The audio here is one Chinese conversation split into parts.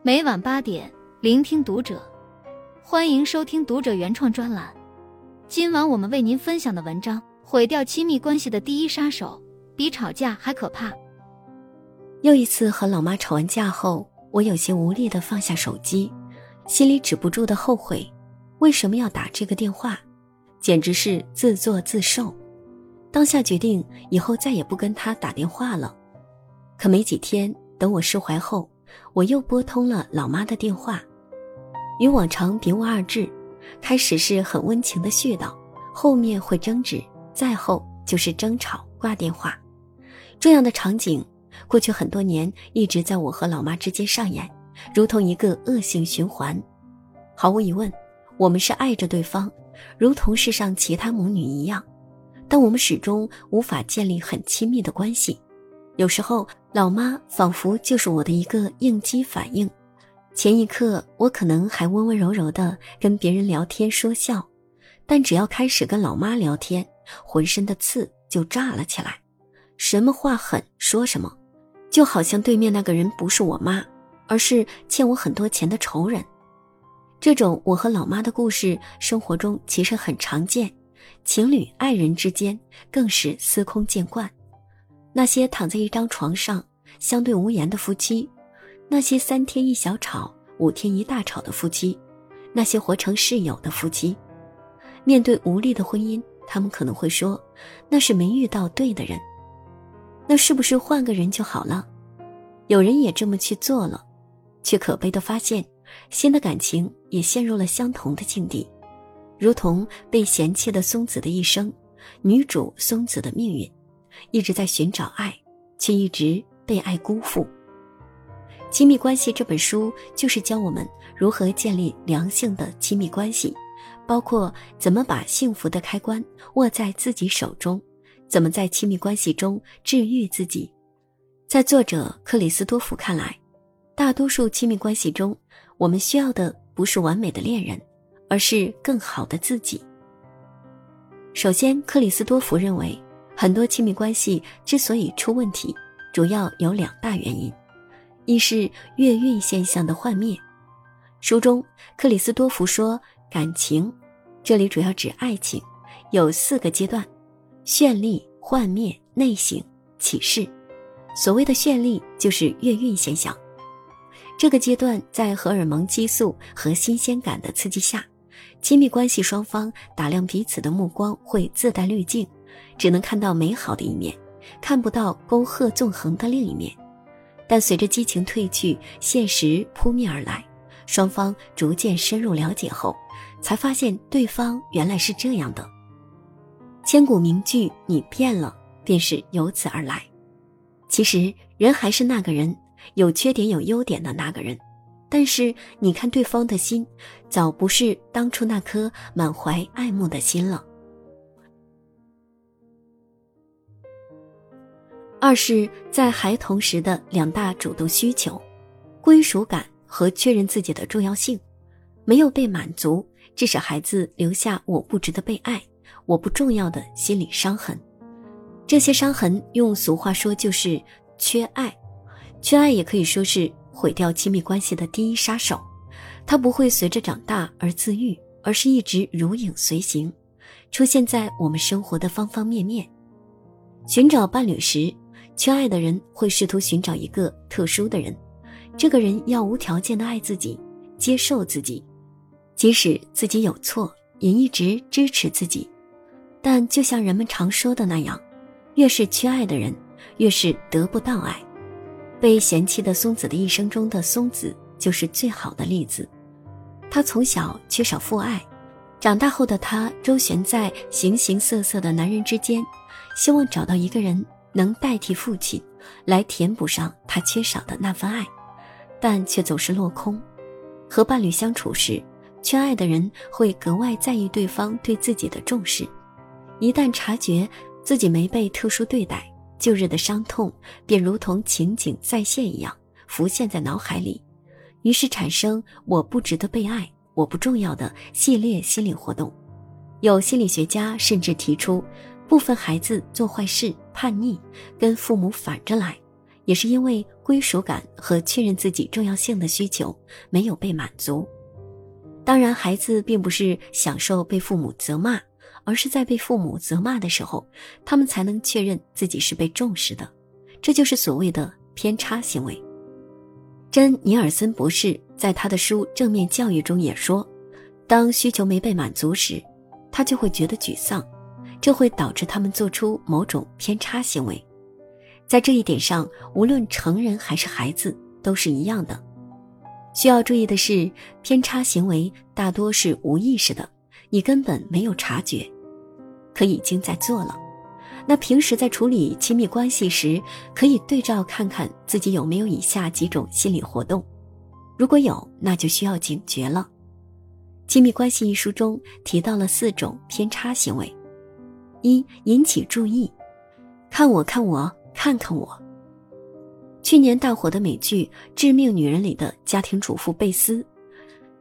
每晚八点，聆听读者。欢迎收听读者原创专栏。今晚我们为您分享的文章：毁掉亲密关系的第一杀手，比吵架还可怕。又一次和老妈吵完架后，我有些无力的放下手机，心里止不住的后悔，为什么要打这个电话？简直是自作自受。当下决定以后再也不跟他打电话了。可没几天，等我释怀后，我又拨通了老妈的电话。与往常别无二致，开始是很温情的絮叨，后面会争执，再后就是争吵挂电话。这样的场景，过去很多年一直在我和老妈之间上演，如同一个恶性循环。毫无疑问，我们是爱着对方，如同世上其他母女一样。但我们始终无法建立很亲密的关系，有时候老妈仿佛就是我的一个应激反应。前一刻我可能还温温柔柔的跟别人聊天说笑，但只要开始跟老妈聊天，浑身的刺就炸了起来，什么话狠说什么，就好像对面那个人不是我妈，而是欠我很多钱的仇人。这种我和老妈的故事，生活中其实很常见。情侣、爱人之间更是司空见惯。那些躺在一张床上相对无言的夫妻，那些三天一小吵、五天一大吵的夫妻，那些活成室友的夫妻，面对无力的婚姻，他们可能会说：“那是没遇到对的人。”那是不是换个人就好了？有人也这么去做了，却可悲的发现，新的感情也陷入了相同的境地。如同被嫌弃的松子的一生，女主松子的命运，一直在寻找爱，却一直被爱辜负。《亲密关系》这本书就是教我们如何建立良性的亲密关系，包括怎么把幸福的开关握在自己手中，怎么在亲密关系中治愈自己。在作者克里斯多夫看来，大多数亲密关系中，我们需要的不是完美的恋人。而是更好的自己。首先，克里斯多福认为，很多亲密关系之所以出问题，主要有两大原因：一是月晕现象的幻灭。书中，克里斯多福说，感情，这里主要指爱情，有四个阶段：绚丽、幻灭、内省、启示。所谓的绚丽，就是月晕现象。这个阶段在荷尔蒙激素和新鲜感的刺激下。亲密关系双方打量彼此的目光会自带滤镜，只能看到美好的一面，看不到沟壑纵横的另一面。但随着激情褪去，现实扑面而来，双方逐渐深入了解后，才发现对方原来是这样的。千古名句“你变了”便是由此而来。其实人还是那个人，有缺点有优点的那个人。但是你看，对方的心，早不是当初那颗满怀爱慕的心了。二是，在孩童时的两大主动需求，归属感和确认自己的重要性，没有被满足，致使孩子留下“我不值得被爱，我不重要”的心理伤痕。这些伤痕，用俗话说就是缺爱，缺爱也可以说是。毁掉亲密关系的第一杀手，它不会随着长大而自愈，而是一直如影随形，出现在我们生活的方方面面。寻找伴侣时，缺爱的人会试图寻找一个特殊的人，这个人要无条件的爱自己，接受自己，即使自己有错，也一直支持自己。但就像人们常说的那样，越是缺爱的人，越是得不到爱。被嫌弃的松子的一生中的松子就是最好的例子。他从小缺少父爱，长大后的他周旋在形形色色的男人之间，希望找到一个人能代替父亲，来填补上他缺少的那份爱，但却总是落空。和伴侣相处时，缺爱的人会格外在意对方对自己的重视，一旦察觉自己没被特殊对待。旧日的伤痛便如同情景再现一样浮现在脑海里，于是产生“我不值得被爱，我不重要”的系列心理活动。有心理学家甚至提出，部分孩子做坏事、叛逆，跟父母反着来，也是因为归属感和确认自己重要性的需求没有被满足。当然，孩子并不是享受被父母责骂，而是在被父母责骂的时候，他们才能确认自己是被重视的。这就是所谓的偏差行为。珍尼尔森博士在他的书《正面教育》中也说，当需求没被满足时，他就会觉得沮丧，这会导致他们做出某种偏差行为。在这一点上，无论成人还是孩子都是一样的。需要注意的是，偏差行为大多是无意识的，你根本没有察觉，可已经在做了。那平时在处理亲密关系时，可以对照看看自己有没有以下几种心理活动，如果有，那就需要警觉了。《亲密关系》一书中提到了四种偏差行为：一、引起注意，看我，看我，看看我。去年大火的美剧《致命女人》里的家庭主妇贝斯，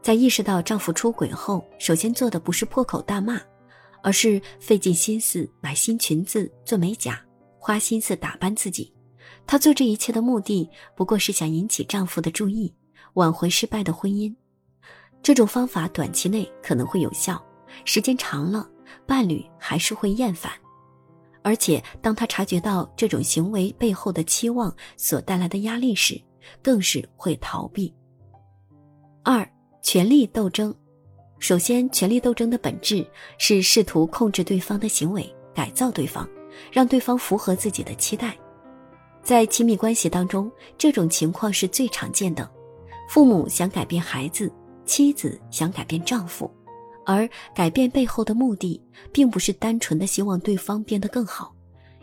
在意识到丈夫出轨后，首先做的不是破口大骂，而是费尽心思买新裙子、做美甲，花心思打扮自己。她做这一切的目的，不过是想引起丈夫的注意，挽回失败的婚姻。这种方法短期内可能会有效，时间长了，伴侣还是会厌烦。而且，当他察觉到这种行为背后的期望所带来的压力时，更是会逃避。二、权力斗争。首先，权力斗争的本质是试图控制对方的行为，改造对方，让对方符合自己的期待。在亲密关系当中，这种情况是最常见的。父母想改变孩子，妻子想改变丈夫。而改变背后的目的，并不是单纯的希望对方变得更好，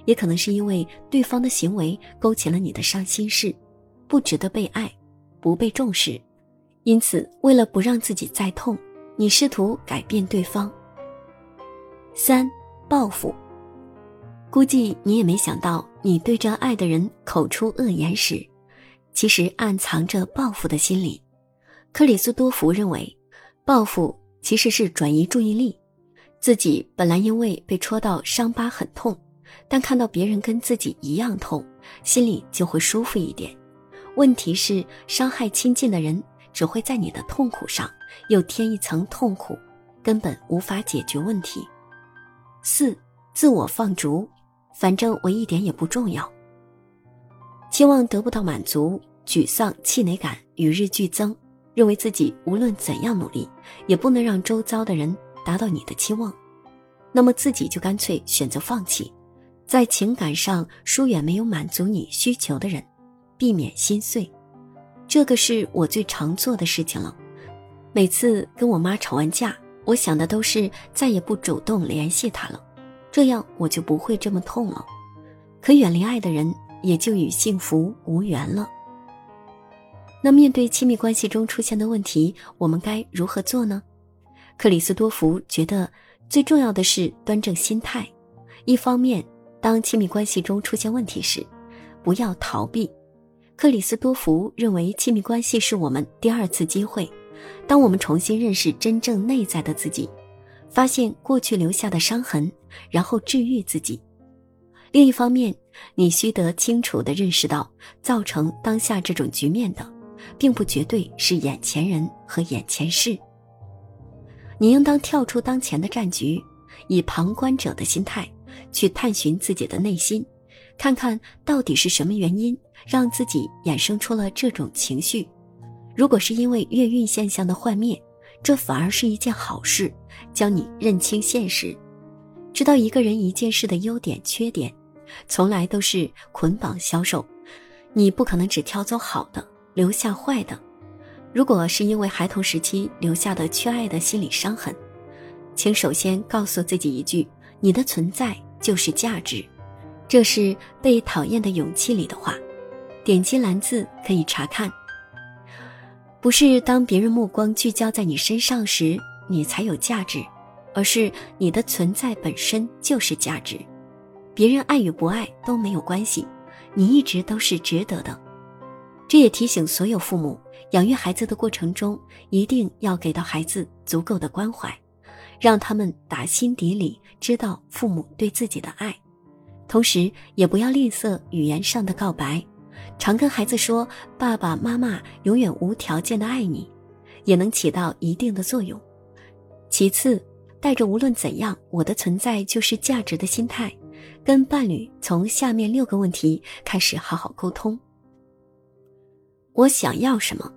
也可能是因为对方的行为勾起了你的伤心事，不值得被爱，不被重视，因此为了不让自己再痛，你试图改变对方。三，报复。估计你也没想到，你对着爱的人口出恶言时，其实暗藏着报复的心理。克里斯多福认为，报复。其实是转移注意力，自己本来因为被戳到伤疤很痛，但看到别人跟自己一样痛，心里就会舒服一点。问题是，伤害亲近的人只会在你的痛苦上又添一层痛苦，根本无法解决问题。四，自我放逐，反正我一点也不重要。期望得不到满足，沮丧、气馁感与日俱增。认为自己无论怎样努力，也不能让周遭的人达到你的期望，那么自己就干脆选择放弃，在情感上疏远没有满足你需求的人，避免心碎。这个是我最常做的事情了。每次跟我妈吵完架，我想的都是再也不主动联系她了，这样我就不会这么痛了。可远离爱的人，也就与幸福无缘了。那面对亲密关系中出现的问题，我们该如何做呢？克里斯多福觉得最重要的是端正心态。一方面，当亲密关系中出现问题时，不要逃避。克里斯多福认为，亲密关系是我们第二次机会。当我们重新认识真正内在的自己，发现过去留下的伤痕，然后治愈自己。另一方面，你须得清楚地认识到，造成当下这种局面的。并不绝对是眼前人和眼前事。你应当跳出当前的战局，以旁观者的心态去探寻自己的内心，看看到底是什么原因让自己衍生出了这种情绪。如果是因为月运现象的幻灭，这反而是一件好事，教你认清现实，知道一个人一件事的优点缺点，从来都是捆绑销售。你不可能只挑走好的。留下坏的，如果是因为孩童时期留下的缺爱的心理伤痕，请首先告诉自己一句：你的存在就是价值。这是《被讨厌的勇气》里的话，点击蓝字可以查看。不是当别人目光聚焦在你身上时，你才有价值，而是你的存在本身就是价值。别人爱与不爱都没有关系，你一直都是值得的。这也提醒所有父母，养育孩子的过程中，一定要给到孩子足够的关怀，让他们打心底里知道父母对自己的爱，同时也不要吝啬语言上的告白，常跟孩子说“爸爸妈妈永远无条件的爱你”，也能起到一定的作用。其次，带着无论怎样我的存在就是价值的心态，跟伴侣从下面六个问题开始好好沟通。我想要什么？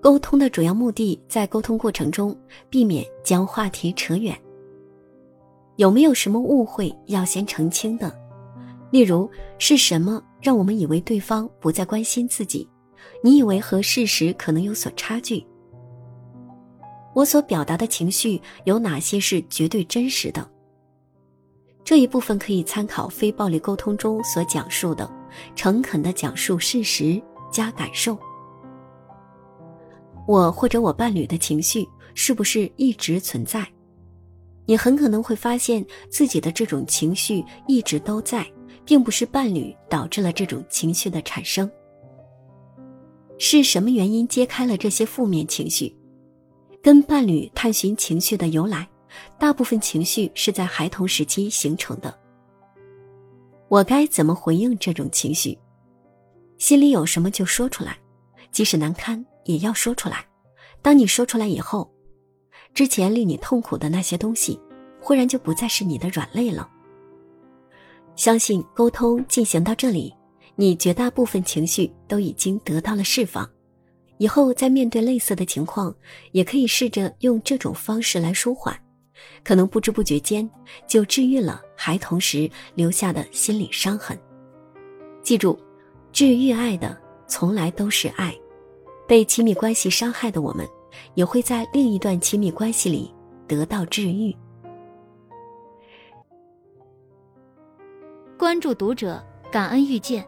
沟通的主要目的在沟通过程中避免将话题扯远。有没有什么误会要先澄清的？例如是什么让我们以为对方不再关心自己？你以为和事实可能有所差距？我所表达的情绪有哪些是绝对真实的？这一部分可以参考非暴力沟通中所讲述的，诚恳的讲述事实加感受。我或者我伴侣的情绪是不是一直存在？你很可能会发现自己的这种情绪一直都在，并不是伴侣导致了这种情绪的产生。是什么原因揭开了这些负面情绪？跟伴侣探寻情绪的由来，大部分情绪是在孩童时期形成的。我该怎么回应这种情绪？心里有什么就说出来，即使难堪也要说出来。当你说出来以后，之前令你痛苦的那些东西，忽然就不再是你的软肋了。相信沟通进行到这里，你绝大部分情绪都已经得到了释放。以后再面对类似的情况，也可以试着用这种方式来舒缓，可能不知不觉间就治愈了孩童时留下的心理伤痕。记住，治愈爱的从来都是爱。被亲密关系伤害的我们，也会在另一段亲密关系里得到治愈。关注读者，感恩遇见。